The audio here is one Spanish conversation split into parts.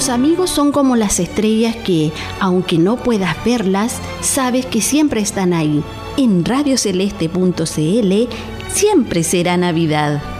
Los amigos son como las estrellas que, aunque no puedas verlas, sabes que siempre están ahí. En radioceleste.cl siempre será Navidad.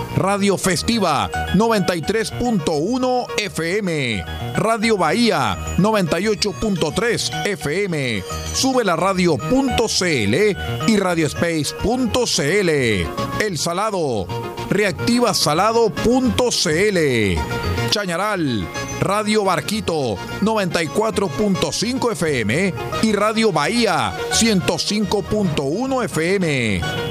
Radio Festiva 93.1 FM, Radio Bahía 98.3 FM, sube la radio.cl y radiospace.cl. El Salado, reactivasalado.cl. Chañaral, Radio Barquito 94.5 FM y Radio Bahía 105.1 FM.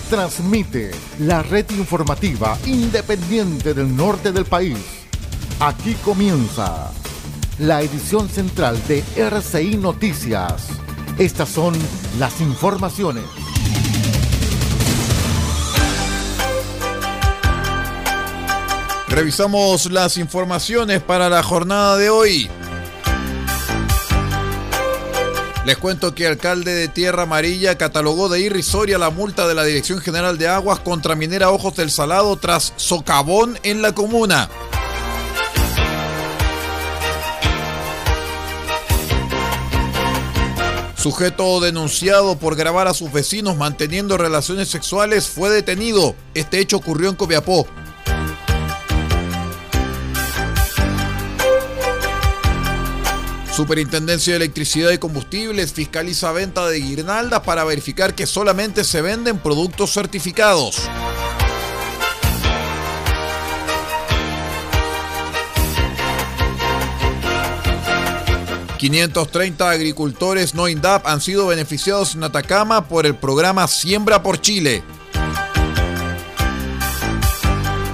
transmite la red informativa independiente del norte del país. Aquí comienza la edición central de RCI Noticias. Estas son las informaciones. Revisamos las informaciones para la jornada de hoy. Les cuento que el alcalde de Tierra Amarilla catalogó de irrisoria la multa de la Dirección General de Aguas contra Minera Ojos del Salado tras socavón en la comuna. Sujeto denunciado por grabar a sus vecinos manteniendo relaciones sexuales fue detenido. Este hecho ocurrió en Copiapó. Superintendencia de Electricidad y Combustibles fiscaliza venta de guirnaldas para verificar que solamente se venden productos certificados. ...530 agricultores no INDAP han sido beneficiados en Atacama por el programa Siembra por Chile.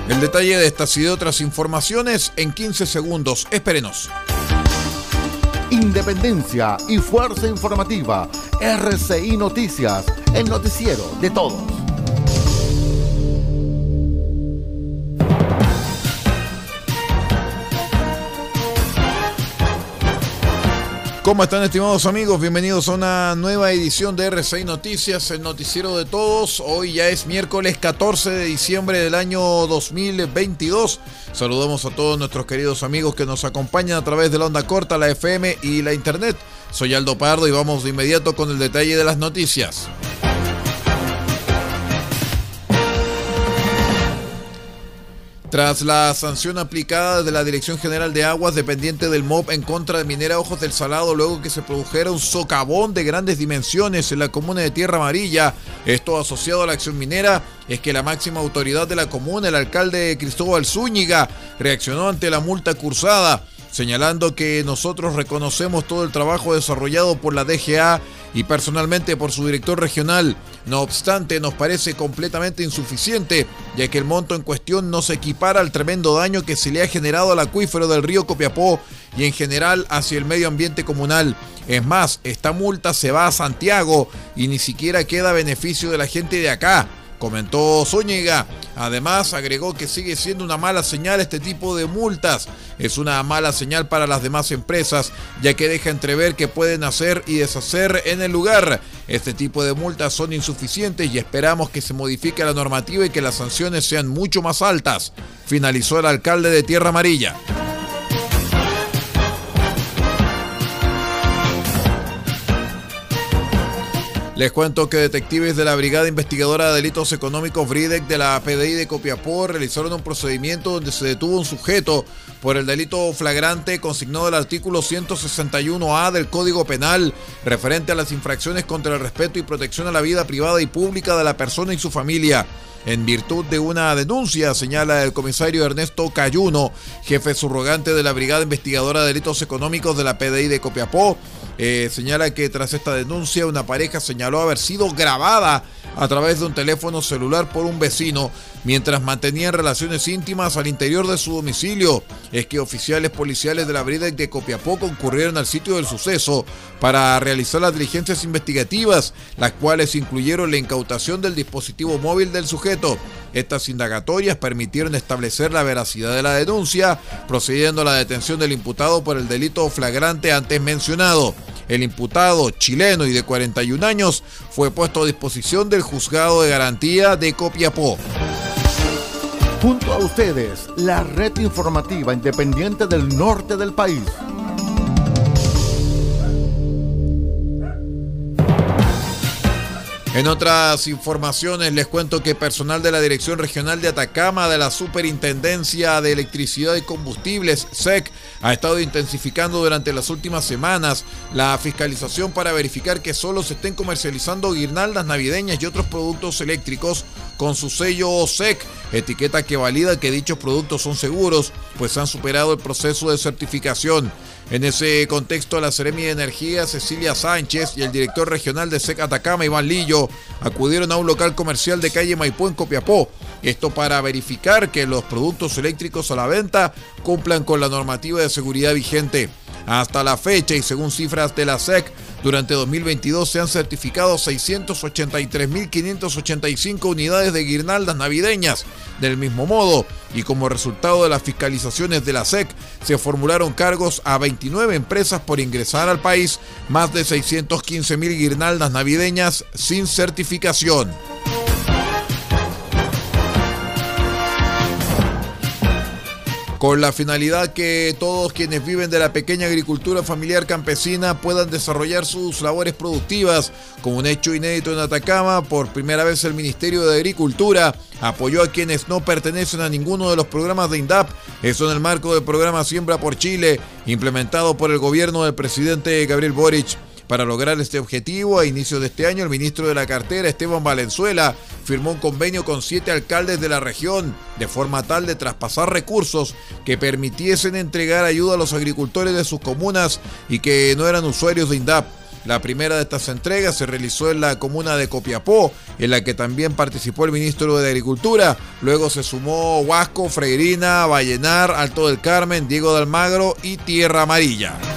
El detalle de estas y de otras informaciones en 15 segundos. Espérenos independencia y fuerza informativa. RCI Noticias, el noticiero de todos. ¿Cómo están estimados amigos? Bienvenidos a una nueva edición de RCI Noticias, el noticiero de todos. Hoy ya es miércoles 14 de diciembre del año 2022. Saludamos a todos nuestros queridos amigos que nos acompañan a través de la onda corta, la FM y la internet. Soy Aldo Pardo y vamos de inmediato con el detalle de las noticias. Tras la sanción aplicada de la Dirección General de Aguas dependiente del MOB en contra de Minera Ojos del Salado luego que se produjera un socavón de grandes dimensiones en la comuna de Tierra Amarilla, esto asociado a la acción minera, es que la máxima autoridad de la comuna, el alcalde Cristóbal Zúñiga, reaccionó ante la multa cursada señalando que nosotros reconocemos todo el trabajo desarrollado por la DGA y personalmente por su director regional. No obstante, nos parece completamente insuficiente, ya que el monto en cuestión no se equipara al tremendo daño que se le ha generado al acuífero del río Copiapó y en general hacia el medio ambiente comunal. Es más, esta multa se va a Santiago y ni siquiera queda beneficio de la gente de acá comentó Zúñiga. Además, agregó que sigue siendo una mala señal este tipo de multas. Es una mala señal para las demás empresas, ya que deja entrever que pueden hacer y deshacer en el lugar. Este tipo de multas son insuficientes y esperamos que se modifique la normativa y que las sanciones sean mucho más altas. Finalizó el alcalde de Tierra Amarilla. Les cuento que detectives de la Brigada Investigadora de Delitos Económicos BRIDEC de la PDI de Copiapó realizaron un procedimiento donde se detuvo un sujeto por el delito flagrante consignado el artículo 161A del Código Penal referente a las infracciones contra el respeto y protección a la vida privada y pública de la persona y su familia en virtud de una denuncia, señala el comisario Ernesto Cayuno, jefe subrogante de la Brigada Investigadora de Delitos Económicos de la PDI de Copiapó. Eh, señala que tras esta denuncia una pareja señaló haber sido grabada a través de un teléfono celular por un vecino mientras mantenían relaciones íntimas al interior de su domicilio. Es que oficiales policiales de la Brida de Copiapó concurrieron al sitio del suceso para realizar las diligencias investigativas, las cuales incluyeron la incautación del dispositivo móvil del sujeto. Estas indagatorias permitieron establecer la veracidad de la denuncia, procediendo a la detención del imputado por el delito flagrante antes mencionado. El imputado chileno y de 41 años fue puesto a disposición del juzgado de garantía de Copiapó. Junto a ustedes, la red informativa independiente del norte del país. En otras informaciones les cuento que personal de la Dirección Regional de Atacama de la Superintendencia de Electricidad y Combustibles, SEC, ha estado intensificando durante las últimas semanas la fiscalización para verificar que solo se estén comercializando guirnaldas navideñas y otros productos eléctricos con su sello SEC, etiqueta que valida que dichos productos son seguros, pues han superado el proceso de certificación. En ese contexto, la Seremi de Energía, Cecilia Sánchez, y el director regional de SEC Atacama, Iván Lillo, acudieron a un local comercial de calle Maipú en Copiapó. Esto para verificar que los productos eléctricos a la venta cumplan con la normativa de seguridad vigente. Hasta la fecha y según cifras de la SEC, durante 2022 se han certificado 683.585 unidades de guirnaldas navideñas. Del mismo modo, y como resultado de las fiscalizaciones de la SEC, se formularon cargos a 29 empresas por ingresar al país más de 615.000 guirnaldas navideñas sin certificación. Con la finalidad que todos quienes viven de la pequeña agricultura familiar campesina puedan desarrollar sus labores productivas. Como un hecho inédito en Atacama, por primera vez el Ministerio de Agricultura apoyó a quienes no pertenecen a ninguno de los programas de INDAP, eso en el marco del programa Siembra por Chile, implementado por el gobierno del presidente Gabriel Boric. Para lograr este objetivo, a inicio de este año, el ministro de la cartera, Esteban Valenzuela, firmó un convenio con siete alcaldes de la región, de forma tal de traspasar recursos que permitiesen entregar ayuda a los agricultores de sus comunas y que no eran usuarios de INDAP. La primera de estas entregas se realizó en la comuna de Copiapó, en la que también participó el ministro de Agricultura. Luego se sumó Huasco, Freirina, Vallenar, Alto del Carmen, Diego de Almagro y Tierra Amarilla.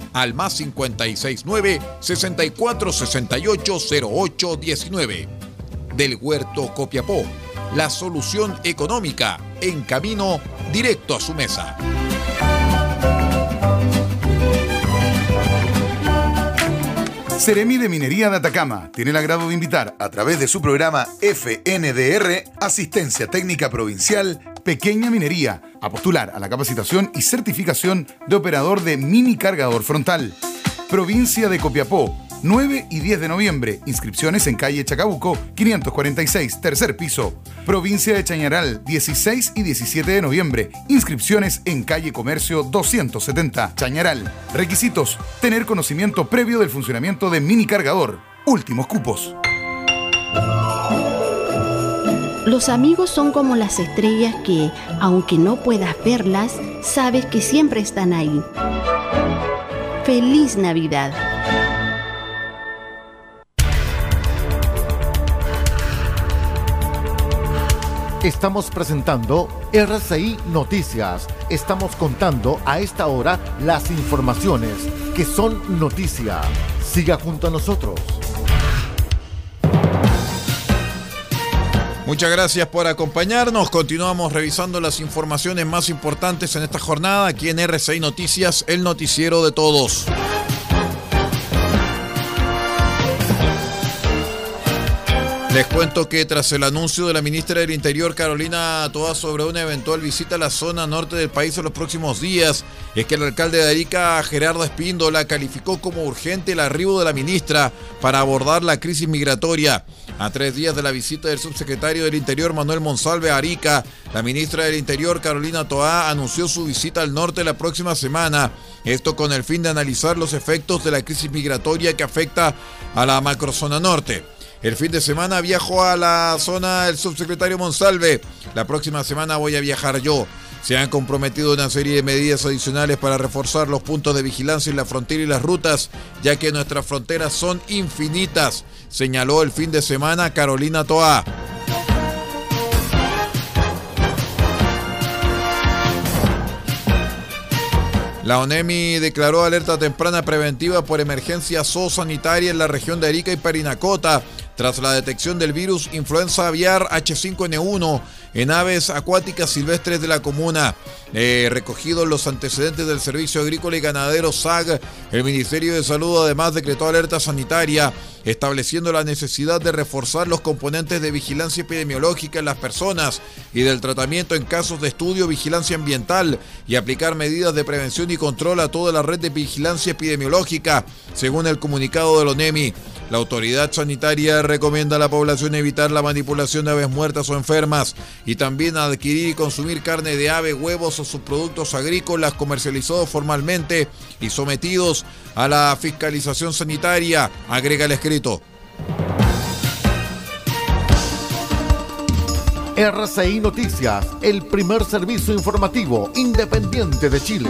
al más 569 6468 0819. Del Huerto Copiapó, la solución económica en camino directo a su mesa. Seremi de Minería de Atacama tiene el agrado de invitar a través de su programa FNDR, Asistencia Técnica Provincial, Pequeña Minería, a postular a la capacitación y certificación de operador de mini cargador frontal. Provincia de Copiapó, 9 y 10 de noviembre. Inscripciones en calle Chacabuco, 546, tercer piso. Provincia de Chañaral, 16 y 17 de noviembre. Inscripciones en calle Comercio 270, Chañaral. Requisitos: tener conocimiento previo del funcionamiento de mini cargador. Últimos cupos. Los amigos son como las estrellas que, aunque no puedas verlas, sabes que siempre están ahí. Feliz Navidad. Estamos presentando RCI Noticias. Estamos contando a esta hora las informaciones que son noticia. Siga junto a nosotros. Muchas gracias por acompañarnos. Continuamos revisando las informaciones más importantes en esta jornada aquí en RCI Noticias, el noticiero de todos. Les cuento que tras el anuncio de la ministra del Interior Carolina Toa sobre una eventual visita a la zona norte del país en los próximos días, es que el alcalde de Arica, Gerardo Espíndola, calificó como urgente el arribo de la ministra para abordar la crisis migratoria. A tres días de la visita del subsecretario del Interior Manuel Monsalve a Arica, la ministra del Interior Carolina Toa anunció su visita al norte la próxima semana. Esto con el fin de analizar los efectos de la crisis migratoria que afecta a la macrozona norte. El fin de semana viajo a la zona del subsecretario Monsalve. La próxima semana voy a viajar yo. Se han comprometido una serie de medidas adicionales para reforzar los puntos de vigilancia en la frontera y las rutas, ya que nuestras fronteras son infinitas, señaló el fin de semana Carolina Toa. La ONEMI declaró alerta temprana preventiva por emergencia zoosanitaria en la región de Arica y Parinacota tras la detección del virus influenza aviar H5N1 en aves acuáticas silvestres de la comuna. Eh, recogidos los antecedentes del Servicio Agrícola y Ganadero SAG, el Ministerio de Salud además decretó alerta sanitaria, estableciendo la necesidad de reforzar los componentes de vigilancia epidemiológica en las personas y del tratamiento en casos de estudio vigilancia ambiental y aplicar medidas de prevención y control a toda la red de vigilancia epidemiológica, según el comunicado de la ONEMI. La autoridad sanitaria recomienda a la población evitar la manipulación de aves muertas o enfermas y también adquirir y consumir carne de ave, huevos o subproductos agrícolas comercializados formalmente y sometidos a la fiscalización sanitaria, agrega el escrito. RCI Noticias, el primer servicio informativo independiente de Chile.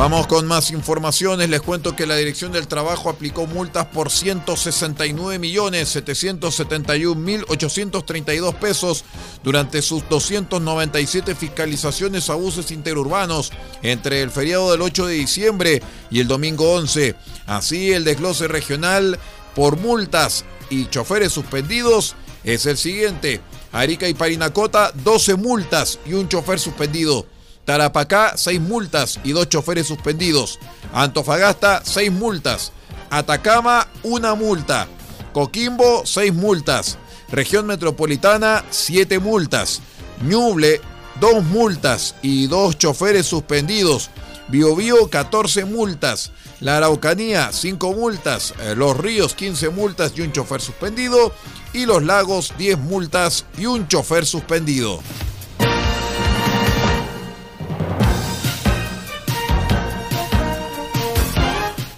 Vamos con más informaciones. Les cuento que la Dirección del Trabajo aplicó multas por 169.771.832 pesos durante sus 297 fiscalizaciones a buses interurbanos entre el feriado del 8 de diciembre y el domingo 11. Así, el desglose regional por multas y choferes suspendidos es el siguiente. Arica y Parinacota, 12 multas y un chofer suspendido. Tarapacá, seis multas y dos choferes suspendidos. Antofagasta, seis multas. Atacama, una multa. Coquimbo, seis multas. Región Metropolitana, siete multas. Ñuble, dos multas y dos choferes suspendidos. Biobío, 14 multas. La Araucanía, 5 multas. Los Ríos, 15 multas y un chofer suspendido. Y los Lagos, 10 multas y un chofer suspendido.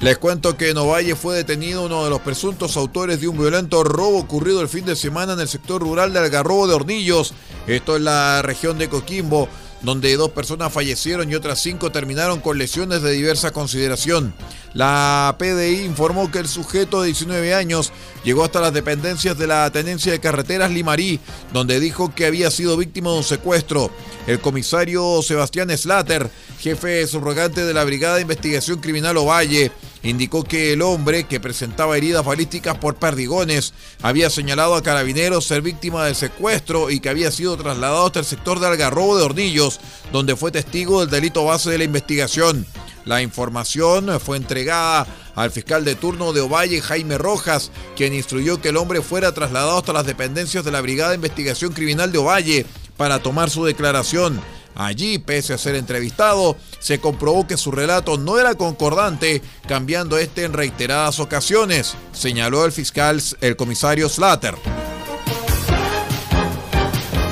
Les cuento que en Ovalle fue detenido uno de los presuntos autores de un violento robo ocurrido el fin de semana en el sector rural de Algarrobo de Hornillos, esto en la región de Coquimbo donde dos personas fallecieron y otras cinco terminaron con lesiones de diversa consideración. La PDI informó que el sujeto de 19 años llegó hasta las dependencias de la Tenencia de Carreteras Limarí, donde dijo que había sido víctima de un secuestro. El comisario Sebastián Slater, jefe subrogante de la Brigada de Investigación Criminal Ovalle, indicó que el hombre, que presentaba heridas balísticas por perdigones, había señalado a carabineros ser víctima de secuestro y que había sido trasladado hasta el sector de Algarrobo de Hornillos, donde fue testigo del delito base de la investigación. La información fue entregada al fiscal de turno de Ovalle, Jaime Rojas, quien instruyó que el hombre fuera trasladado hasta las dependencias de la Brigada de Investigación Criminal de Ovalle para tomar su declaración. Allí, pese a ser entrevistado, se comprobó que su relato no era concordante, cambiando este en reiteradas ocasiones, señaló el fiscal, el comisario Slater.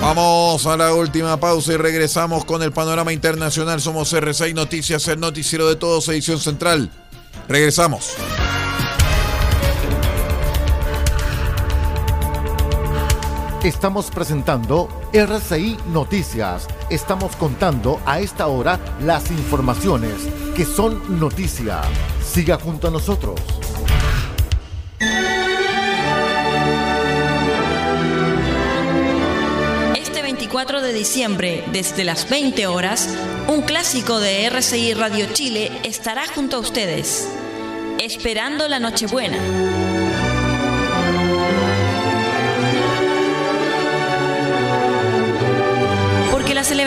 Vamos a la última pausa y regresamos con el panorama internacional. Somos R6 Noticias, el noticiero de todos, edición central. Regresamos. Estamos presentando RCI Noticias. Estamos contando a esta hora las informaciones que son noticia. Siga junto a nosotros. Este 24 de diciembre, desde las 20 horas, un clásico de RCI Radio Chile estará junto a ustedes. Esperando la Nochebuena.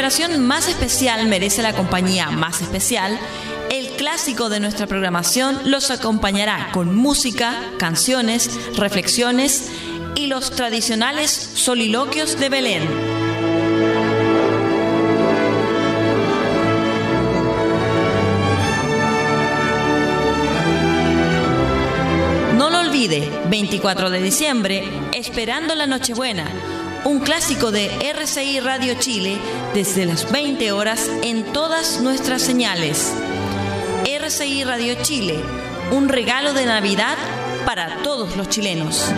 Más especial merece la compañía más especial, el clásico de nuestra programación los acompañará con música, canciones, reflexiones y los tradicionales soliloquios de Belén. No lo olvide, 24 de diciembre, esperando la Nochebuena un clásico de RCI Radio Chile desde las 20 horas en todas nuestras señales. RCI Radio Chile, un regalo de Navidad para todos los chilenos.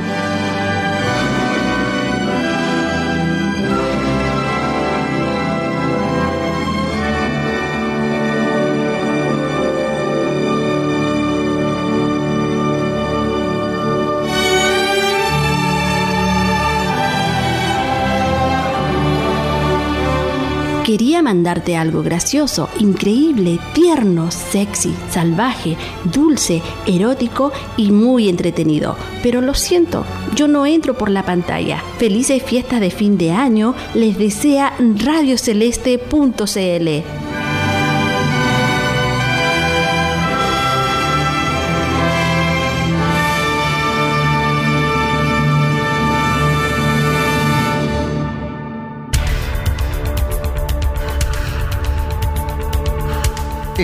Mandarte algo gracioso, increíble, tierno, sexy, salvaje, dulce, erótico y muy entretenido. Pero lo siento, yo no entro por la pantalla. Felices fiestas de fin de año les desea radioceleste.cl.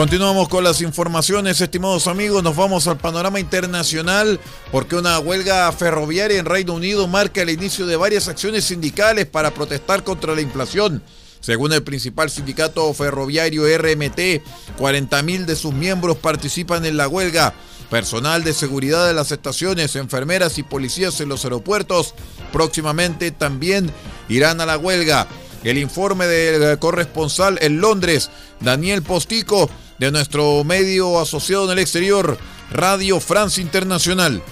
Continuamos con las informaciones, estimados amigos. Nos vamos al panorama internacional porque una huelga ferroviaria en Reino Unido marca el inicio de varias acciones sindicales para protestar contra la inflación. Según el principal sindicato ferroviario RMT, 40.000 de sus miembros participan en la huelga. Personal de seguridad de las estaciones, enfermeras y policías en los aeropuertos próximamente también irán a la huelga. El informe del corresponsal en Londres, Daniel Postico, de nuestro medio asociado en el exterior, Radio France Internacional.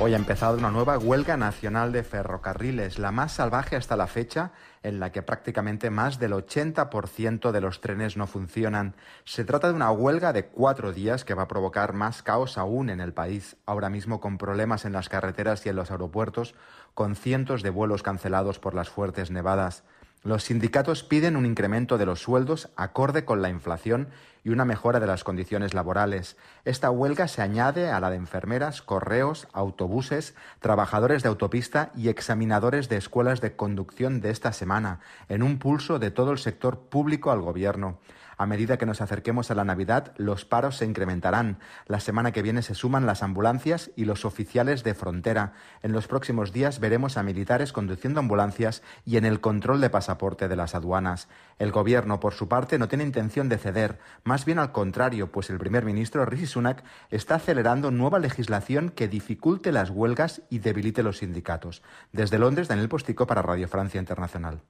Hoy ha empezado una nueva huelga nacional de ferrocarriles, la más salvaje hasta la fecha, en la que prácticamente más del 80% de los trenes no funcionan. Se trata de una huelga de cuatro días que va a provocar más caos aún en el país, ahora mismo con problemas en las carreteras y en los aeropuertos, con cientos de vuelos cancelados por las fuertes nevadas. Los sindicatos piden un incremento de los sueldos acorde con la inflación y una mejora de las condiciones laborales. Esta huelga se añade a la de enfermeras, correos, autobuses, trabajadores de autopista y examinadores de escuelas de conducción de esta semana, en un pulso de todo el sector público al gobierno. A medida que nos acerquemos a la Navidad, los paros se incrementarán. La semana que viene se suman las ambulancias y los oficiales de frontera. En los próximos días veremos a militares conduciendo ambulancias y en el control de pasaporte de las aduanas. El gobierno, por su parte, no tiene intención de ceder, más bien al contrario, pues el primer ministro Rishi Sunak está acelerando nueva legislación que dificulte las huelgas y debilite los sindicatos. Desde Londres, Daniel Postico para Radio Francia Internacional.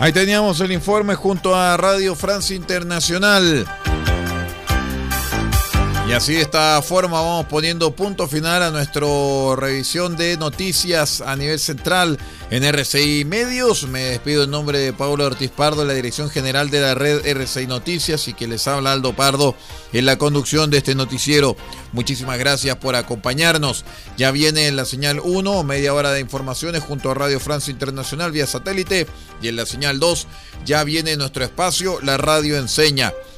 Ahí teníamos el informe junto a Radio Francia Internacional. Y así de esta forma vamos poniendo punto final a nuestra revisión de noticias a nivel central en RCI Medios. Me despido en nombre de Pablo Ortiz Pardo, la dirección general de la red RCI Noticias y que les habla Aldo Pardo en la conducción de este noticiero. Muchísimas gracias por acompañarnos. Ya viene en la señal 1, media hora de informaciones junto a Radio Francia Internacional vía satélite y en la señal 2 ya viene nuestro espacio, la radio enseña.